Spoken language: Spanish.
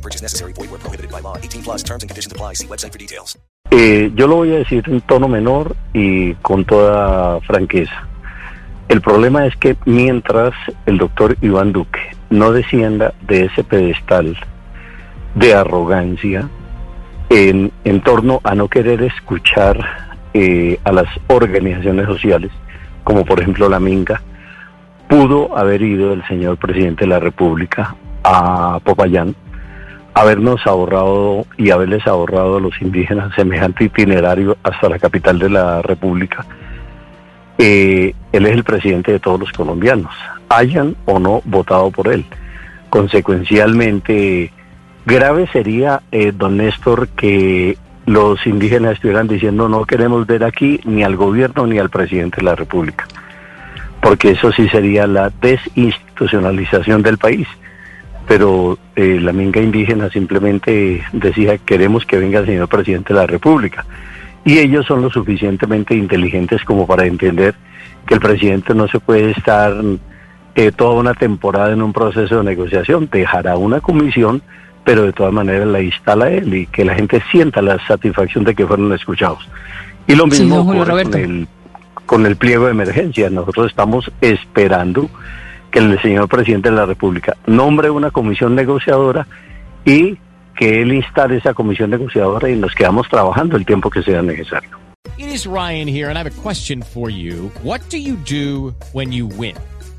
No purchase necessary. Void where prohibited by law. 18 plus terms and conditions apply. See website for details. Yo lo voy a decir en tono menor y con toda franqueza. El problema es que mientras el doctor Iván Duque no descienda de ese pedestal de arrogancia en, en torno a no querer escuchar eh, a las organizaciones sociales, como por ejemplo la Minga, pudo haber ido el señor presidente de la República a Popayán habernos ahorrado y haberles ahorrado a los indígenas semejante itinerario hasta la capital de la República. Eh, él es el presidente de todos los colombianos, hayan o no votado por él. Consecuencialmente, grave sería, eh, don Néstor, que los indígenas estuvieran diciendo no queremos ver aquí ni al gobierno ni al presidente de la República, porque eso sí sería la desinstitucionalización del país pero eh, la minga indígena simplemente decía queremos que venga el señor presidente de la República. Y ellos son lo suficientemente inteligentes como para entender que el presidente no se puede estar eh, toda una temporada en un proceso de negociación, dejará una comisión, pero de todas maneras la instala él y que la gente sienta la satisfacción de que fueron escuchados. Y lo mismo ocurre con el, con el pliego de emergencia. Nosotros estamos esperando que el señor presidente de la República nombre una comisión negociadora y que él instale esa comisión negociadora y nos quedamos trabajando el tiempo que sea necesario. It is Ryan here, and I have a question for you. What do you do when you win?